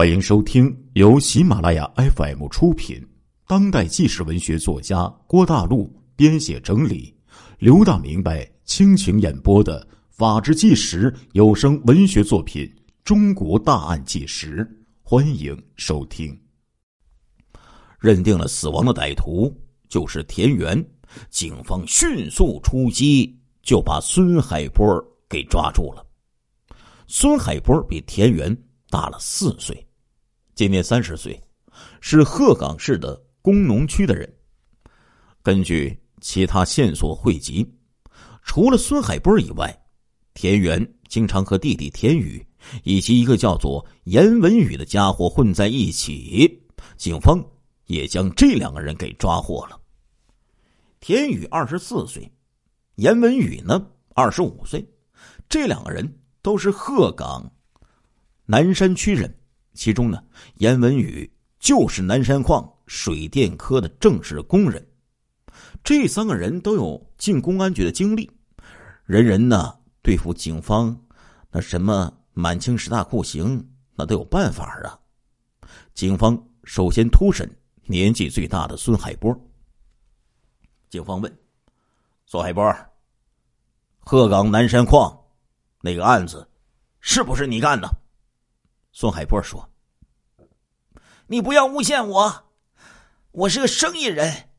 欢迎收听由喜马拉雅 FM 出品、当代纪实文学作家郭大陆编写整理、刘大明白倾情演播的《法制纪实》有声文学作品《中国大案纪实》，欢迎收听。认定了死亡的歹徒就是田园，警方迅速出击，就把孙海波给抓住了。孙海波比田园。大了四岁，今年三十岁，是鹤岗市的工农区的人。根据其他线索汇集，除了孙海波以外，田园经常和弟弟田宇以及一个叫做严文宇的家伙混在一起。警方也将这两个人给抓获了。田宇二十四岁，严文宇呢二十五岁，这两个人都是鹤岗。南山区人，其中呢，严文宇就是南山矿水电科的正式工人。这三个人都有进公安局的经历，人人呢对付警方那什么满清十大酷刑，那都有办法啊。警方首先突审年纪最大的孙海波。警方问：“孙海波，鹤岗南山矿那个案子，是不是你干的？”孙海波说：“你不要诬陷我，我是个生意人，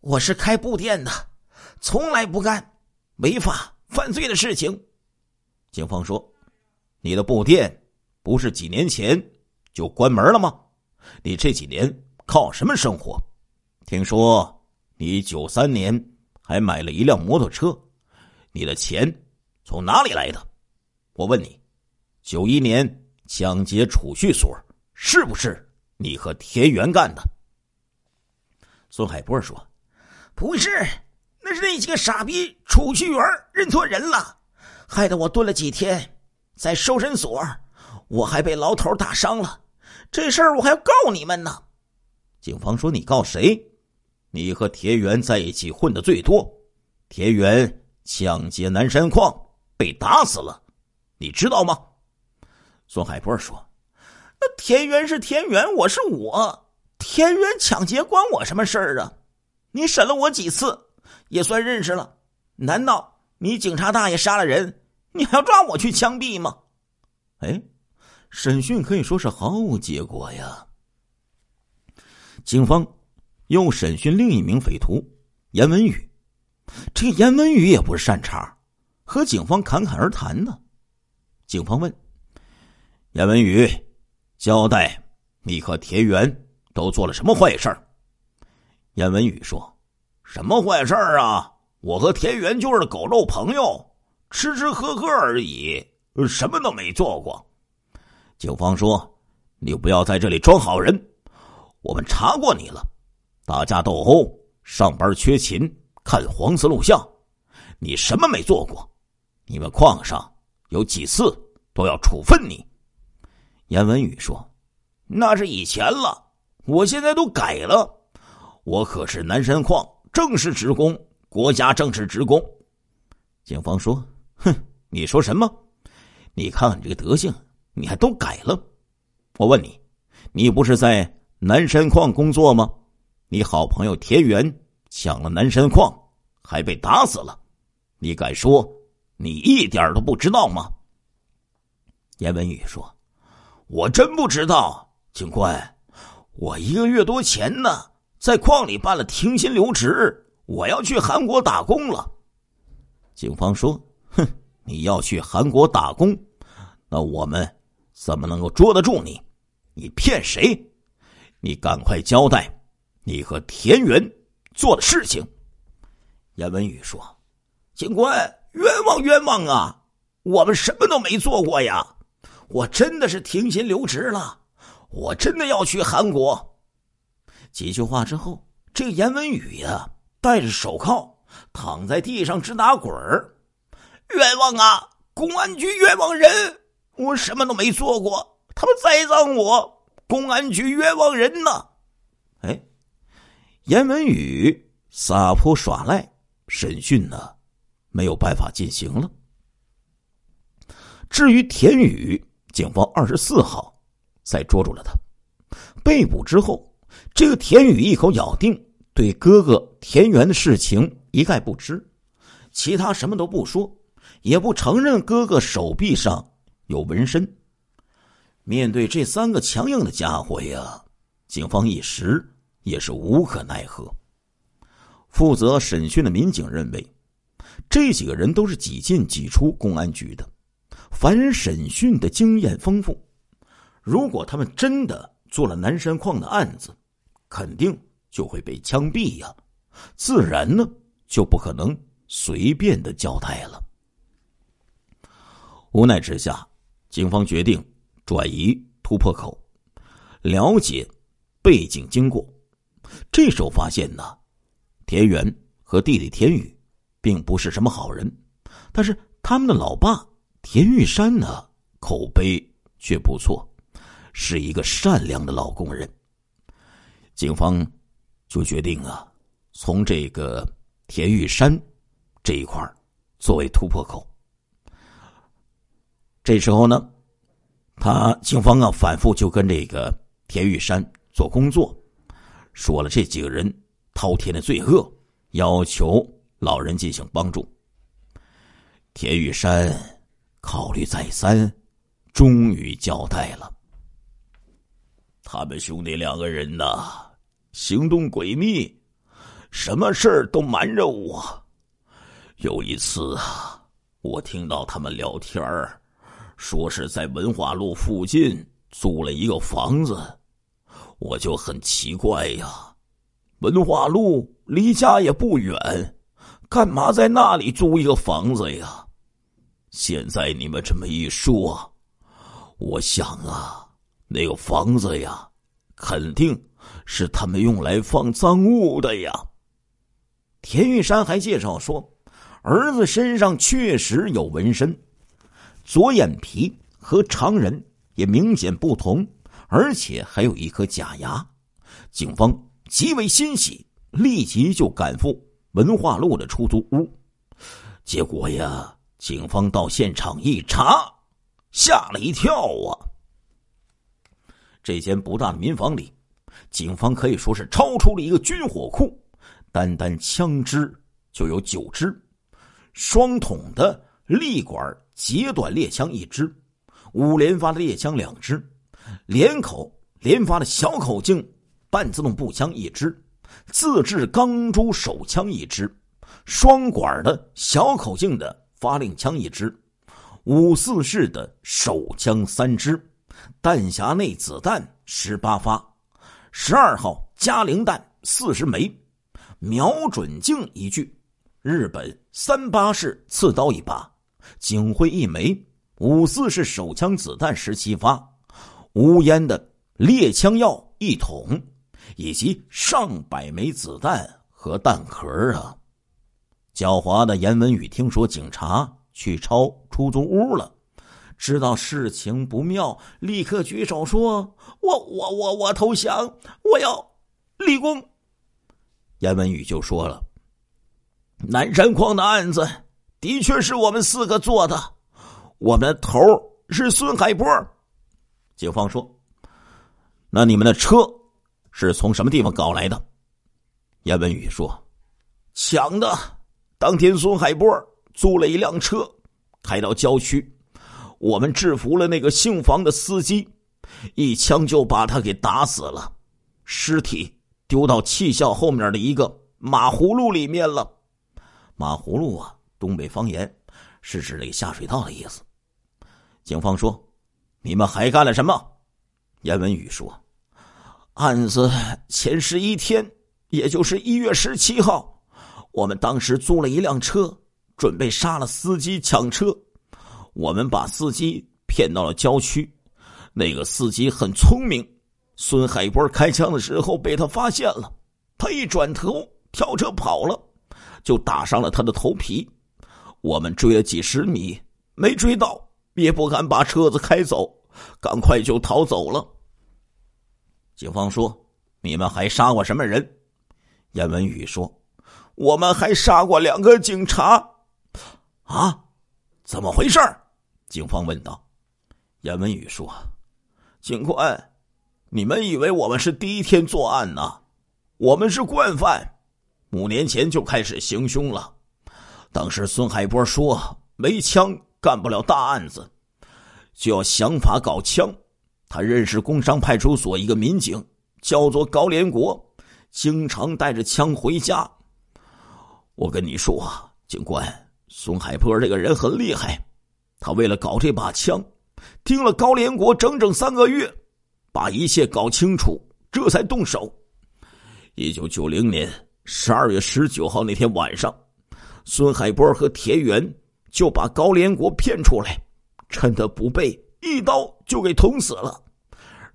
我是开布店的，从来不干违法犯罪的事情。”警方说：“你的布店不是几年前就关门了吗？你这几年靠什么生活？听说你九三年还买了一辆摩托车，你的钱从哪里来的？我问你，九一年。”抢劫储蓄所是不是你和田园干的？孙海波说：“不是，那是那几个傻逼储蓄员认错人了，害得我蹲了几天，在收身所，我还被牢头打伤了。这事儿我还要告你们呢。”警方说：“你告谁？你和田园在一起混的最多。田园抢劫南山矿被打死了，你知道吗？”孙海波说：“那田园是田园，我是我。田园抢劫关我什么事儿啊？你审了我几次，也算认识了。难道你警察大爷杀了人，你还要抓我去枪毙吗？”哎，审讯可以说是毫无结果呀。警方又审讯另一名匪徒严文宇，这严文宇也不是善茬，和警方侃侃而谈呢。警方问。严文宇，交代你和田园都做了什么坏事儿严文宇说：“什么坏事儿啊？我和田园就是狗肉朋友，吃吃喝喝而已，什么都没做过。”警方说：“你不要在这里装好人，我们查过你了，打架斗殴、上班缺勤、看黄色录像，你什么没做过？你们矿上有几次都要处分你。”严文宇说：“那是以前了，我现在都改了。我可是南山矿正式职工，国家正式职工。”警方说：“哼，你说什么？你看看你这个德行，你还都改了？我问你，你不是在南山矿工作吗？你好朋友田园抢了南山矿，还被打死了，你敢说你一点都不知道吗？”严文宇说。我真不知道，警官，我一个月多前呢，在矿里办了停薪留职，我要去韩国打工了。警方说：“哼，你要去韩国打工，那我们怎么能够捉得住你？你骗谁？你赶快交代你和田园做的事情。”严文宇说：“警官，冤枉冤枉啊！我们什么都没做过呀。”我真的是停薪留职了，我真的要去韩国。几句话之后，这个严文宇呀，戴着手铐躺在地上直打滚儿。冤枉啊！公安局冤枉人！我什么都没做过，他们栽赃我。公安局冤枉人呢！哎，严文宇撒泼耍赖，审讯呢没有办法进行了。至于田宇。警方二十四号才捉住了他。被捕之后，这个田宇一口咬定对哥哥田园的事情一概不知，其他什么都不说，也不承认哥哥手臂上有纹身。面对这三个强硬的家伙呀，警方一时也是无可奈何。负责审讯的民警认为，这几个人都是几进几出公安局的，凡审讯的经验丰富。如果他们真的做了南山矿的案子，肯定就会被枪毙呀，自然呢就不可能随便的交代了。无奈之下，警方决定转移突破口，了解背景经过。这时候发现呢，田园和弟弟田宇并不是什么好人，但是他们的老爸田玉山呢，口碑却不错。是一个善良的老工人。警方就决定啊，从这个田玉山这一块作为突破口。这时候呢，他警方啊反复就跟这个田玉山做工作，说了这几个人滔天的罪恶，要求老人进行帮助。田玉山考虑再三，终于交代了。他们兄弟两个人呐，行动诡秘，什么事儿都瞒着我。有一次啊，我听到他们聊天儿，说是在文化路附近租了一个房子，我就很奇怪呀。文化路离家也不远，干嘛在那里租一个房子呀？现在你们这么一说，我想啊。那个房子呀，肯定是他们用来放赃物的呀。田玉山还介绍说，儿子身上确实有纹身，左眼皮和常人也明显不同，而且还有一颗假牙。警方极为欣喜，立即就赶赴文化路的出租屋。结果呀，警方到现场一查，吓了一跳啊！这间不大的民房里，警方可以说是超出了一个军火库。单单枪支就有九支，双筒的立管截短猎枪一支，五连发的猎枪两支，连口连发的小口径半自动步枪一支，自制钢珠手枪一支，双管的小口径的发令枪一支，五四式的手枪三支。弹匣内子弹十八发，十二号加零弹四十枚，瞄准镜一具，日本三八式刺刀一把，警徽一枚，五四式手枪子弹十七发，无烟的猎枪药一桶，以及上百枚子弹和弹壳啊！狡猾的严文宇听说警察去抄出租屋了。知道事情不妙，立刻举手说：“我我我我投降，我要立功。”严文宇就说了：“南山矿的案子的确是我们四个做的，我们的头是孙海波。”警方说：“那你们的车是从什么地方搞来的？”严文宇说：“抢的。当天孙海波租了一辆车，开到郊区。”我们制服了那个姓房的司机，一枪就把他给打死了，尸体丢到气校后面的一个马葫芦里面了。马葫芦啊，东北方言是指那个下水道的意思。警方说：“你们还干了什么？”严文宇说：“案子前十一天，也就是一月十七号，我们当时租了一辆车，准备杀了司机抢车。”我们把司机骗到了郊区，那个司机很聪明。孙海波开枪的时候被他发现了，他一转头跳车跑了，就打伤了他的头皮。我们追了几十米，没追到，也不敢把车子开走，赶快就逃走了。警方说：“你们还杀过什么人？”严文宇说：“我们还杀过两个警察。”啊，怎么回事？警方问道：“严文宇说，警官，你们以为我们是第一天作案呢？我们是惯犯，五年前就开始行凶了。当时孙海波说没枪干不了大案子，就要想法搞枪。他认识工商派出所一个民警，叫做高连国，经常带着枪回家。我跟你说，警官，孙海波这个人很厉害，他为了搞这把枪。盯了高连国整整三个月，把一切搞清楚，这才动手。一九九零年十二月十九号那天晚上，孙海波和田园就把高连国骗出来，趁他不备，一刀就给捅死了，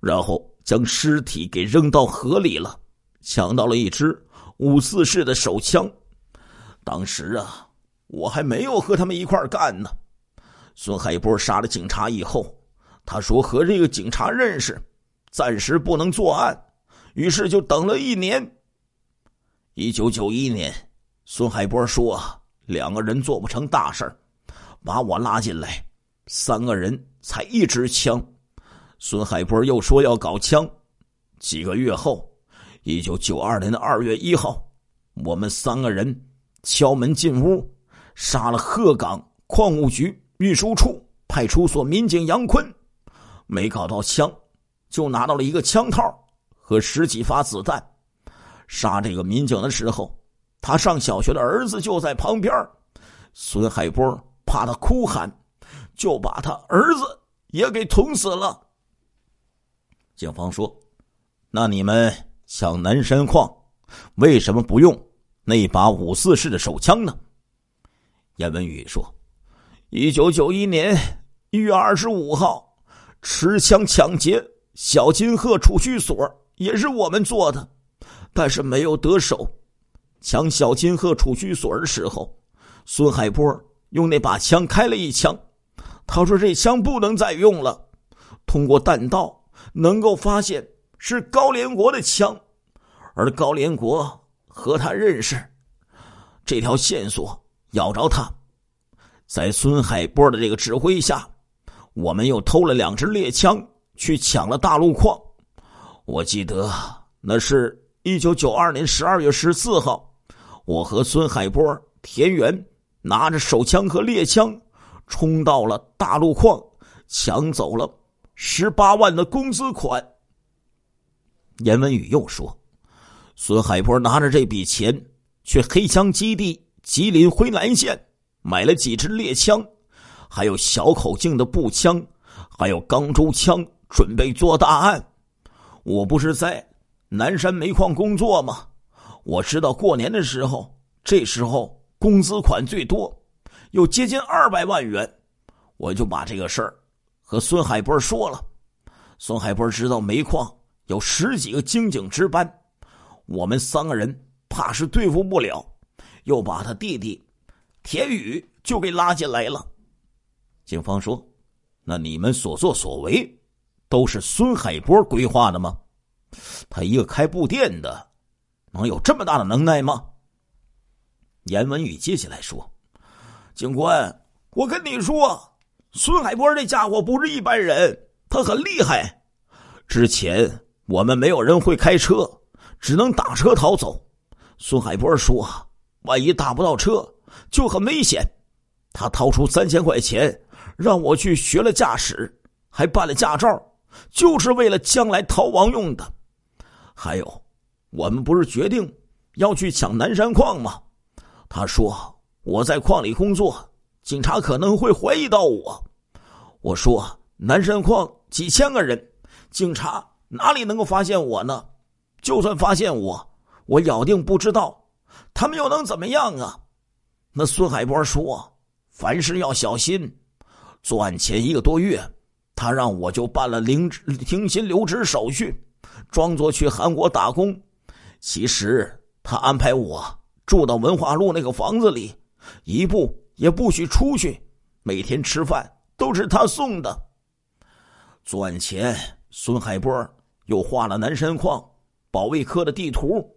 然后将尸体给扔到河里了，抢到了一支五四式的手枪。当时啊，我还没有和他们一块干呢。孙海波杀了警察以后。他说和这个警察认识，暂时不能作案，于是就等了一年。一九九一年，孙海波说两个人做不成大事把我拉进来，三个人才一支枪。孙海波又说要搞枪。几个月后，一九九二年的二月一号，我们三个人敲门进屋，杀了鹤岗矿务局运输处派出所民警杨坤。没搞到枪，就拿到了一个枪套和十几发子弹。杀这个民警的时候，他上小学的儿子就在旁边。孙海波怕他哭喊，就把他儿子也给捅死了。警方说：“那你们抢南山矿，为什么不用那把五四式的手枪呢？”严文宇说：“一九九一年一月二十五号。”持枪抢劫小金鹤储蓄所也是我们做的，但是没有得手。抢小金鹤储蓄所的时候，孙海波用那把枪开了一枪，他说这枪不能再用了。通过弹道能够发现是高连国的枪，而高连国和他认识，这条线索咬着他，在孙海波的这个指挥下。我们又偷了两支猎枪，去抢了大路矿。我记得那是一九九二年十二月十四号，我和孙海波、田园拿着手枪和猎枪，冲到了大路矿，抢走了十八万的工资款。严文宇又说，孙海波拿着这笔钱去黑枪基地吉林辉南县买了几支猎枪。还有小口径的步枪，还有钢珠枪，准备做大案。我不是在南山煤矿工作吗？我知道过年的时候，这时候工资款最多，有接近二百万元。我就把这个事儿和孙海波说了。孙海波知道煤矿有十几个经警值班，我们三个人怕是对付不了，又把他弟弟田宇就给拉进来了。警方说：“那你们所作所为，都是孙海波规划的吗？他一个开布店的，能有这么大的能耐吗？”严文宇接下来说：“警官，我跟你说，孙海波这家伙不是一般人，他很厉害。之前我们没有人会开车，只能打车逃走。孙海波说，万一打不到车，就很危险。他掏出三千块钱。”让我去学了驾驶，还办了驾照，就是为了将来逃亡用的。还有，我们不是决定要去抢南山矿吗？他说我在矿里工作，警察可能会怀疑到我。我说南山矿几千个人，警察哪里能够发现我呢？就算发现我，我咬定不知道，他们又能怎么样啊？那孙海波说，凡事要小心。作案前一个多月，他让我就办了停停薪留职手续，装作去韩国打工。其实他安排我住到文化路那个房子里，一步也不许出去。每天吃饭都是他送的。作案前，孙海波又画了南山矿保卫科的地图，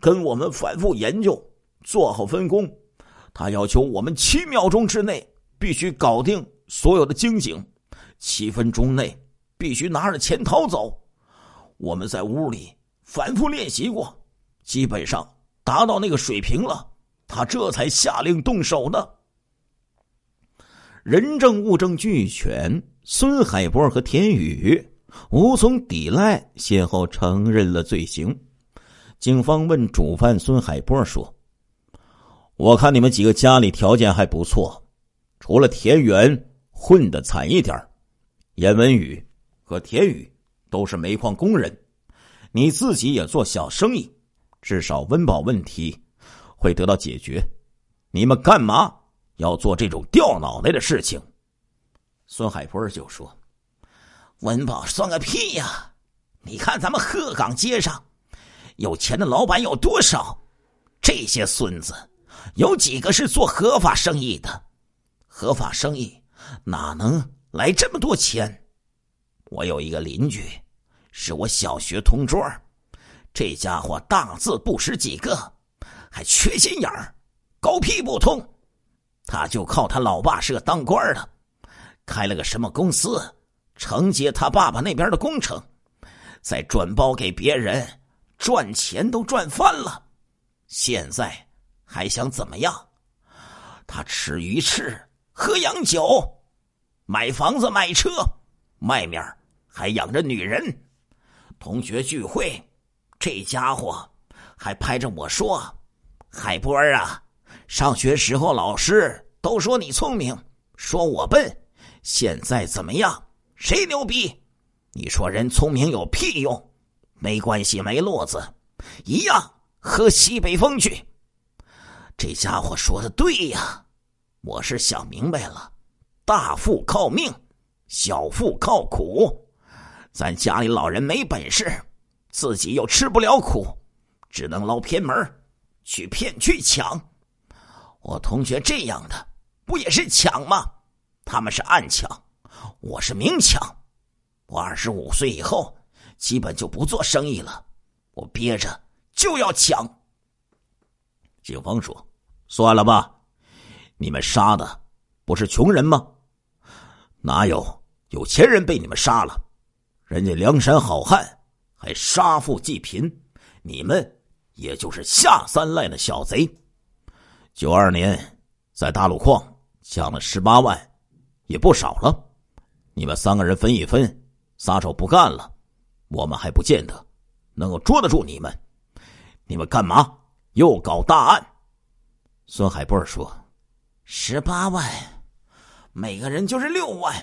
跟我们反复研究，做好分工。他要求我们七秒钟之内必须搞定。所有的刑警，七分钟内必须拿着钱逃走。我们在屋里反复练习过，基本上达到那个水平了，他这才下令动手的。人证物证俱全，孙海波和田宇无从抵赖，先后承认了罪行。警方问主犯孙海波说：“我看你们几个家里条件还不错，除了田园混的惨一点严文宇和田宇都是煤矿工人，你自己也做小生意，至少温饱问题会得到解决。你们干嘛要做这种掉脑袋的事情？”孙海波就说：“温饱算个屁呀！你看咱们鹤岗街上有钱的老板有多少？这些孙子有几个是做合法生意的？合法生意哪能？”来这么多钱，我有一个邻居，是我小学同桌，这家伙大字不识几个，还缺心眼儿，狗屁不通。他就靠他老爸是个当官的，开了个什么公司，承接他爸爸那边的工程，再转包给别人，赚钱都赚翻了。现在还想怎么样？他吃鱼翅，喝洋酒。买房子买车，外面还养着女人。同学聚会，这家伙还拍着我说：“海波啊，上学时候老师都说你聪明，说我笨。现在怎么样？谁牛逼？你说人聪明有屁用？没关系，没路子，一样喝西北风去。”这家伙说的对呀，我是想明白了。大富靠命，小富靠苦。咱家里老人没本事，自己又吃不了苦，只能捞偏门去骗去抢。我同学这样的不也是抢吗？他们是暗抢，我是明抢。我二十五岁以后基本就不做生意了，我憋着就要抢。警方说：“算了吧，你们杀的。”不是穷人吗？哪有有钱人被你们杀了？人家梁山好汉还杀富济贫，你们也就是下三滥的小贼。九二年在大路矿抢了十八万，也不少了。你们三个人分一分，撒手不干了，我们还不见得能够捉得住你们。你们干嘛又搞大案？孙海波说。十八万，每个人就是六万，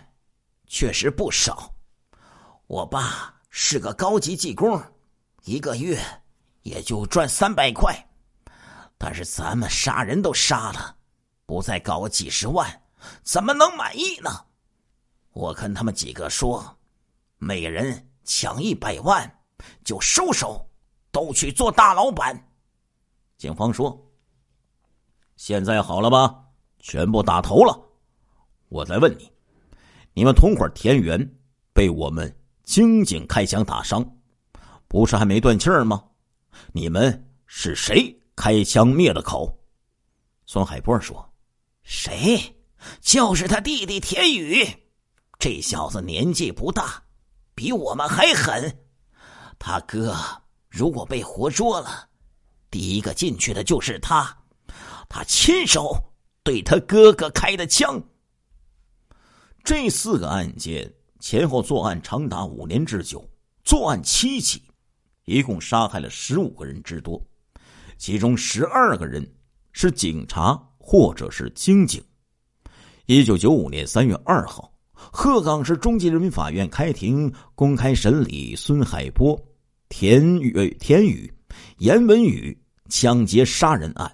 确实不少。我爸是个高级技工，一个月也就赚三百块。但是咱们杀人都杀了，不再搞几十万，怎么能满意呢？我跟他们几个说，每人抢一百万，就收手，都去做大老板。警方说：“现在好了吧？”全部打头了，我再问你，你们同伙田园被我们经警开枪打伤，不是还没断气儿吗？你们是谁开枪灭的口？孙海波说：“谁？就是他弟弟田宇。这小子年纪不大，比我们还狠。他哥如果被活捉了，第一个进去的就是他，他亲手。”对他哥哥开的枪。这四个案件前后作案长达五年之久，作案七起，一共杀害了十五个人之多，其中十二个人是警察或者是经警。一九九五年三月二号，鹤岗市中级人民法院开庭公开审理孙海波、田宇、田宇、严文宇抢劫杀人案。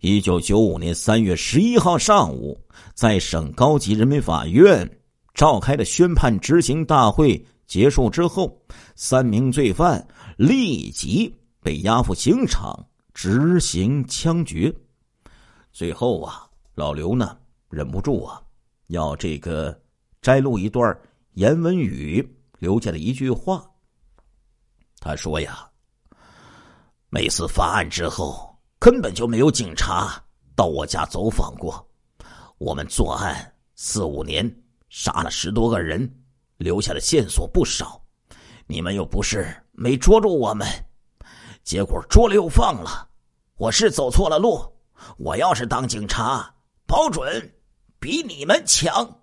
一九九五年三月十一号上午，在省高级人民法院召开的宣判执行大会结束之后，三名罪犯立即被押赴刑场执行枪决。最后啊，老刘呢忍不住啊，要这个摘录一段严文宇留下的一句话。他说呀：“每次发案之后。”根本就没有警察到我家走访过。我们作案四五年，杀了十多个人，留下的线索不少。你们又不是没捉住我们，结果捉了又放了。我是走错了路。我要是当警察，保准比你们强。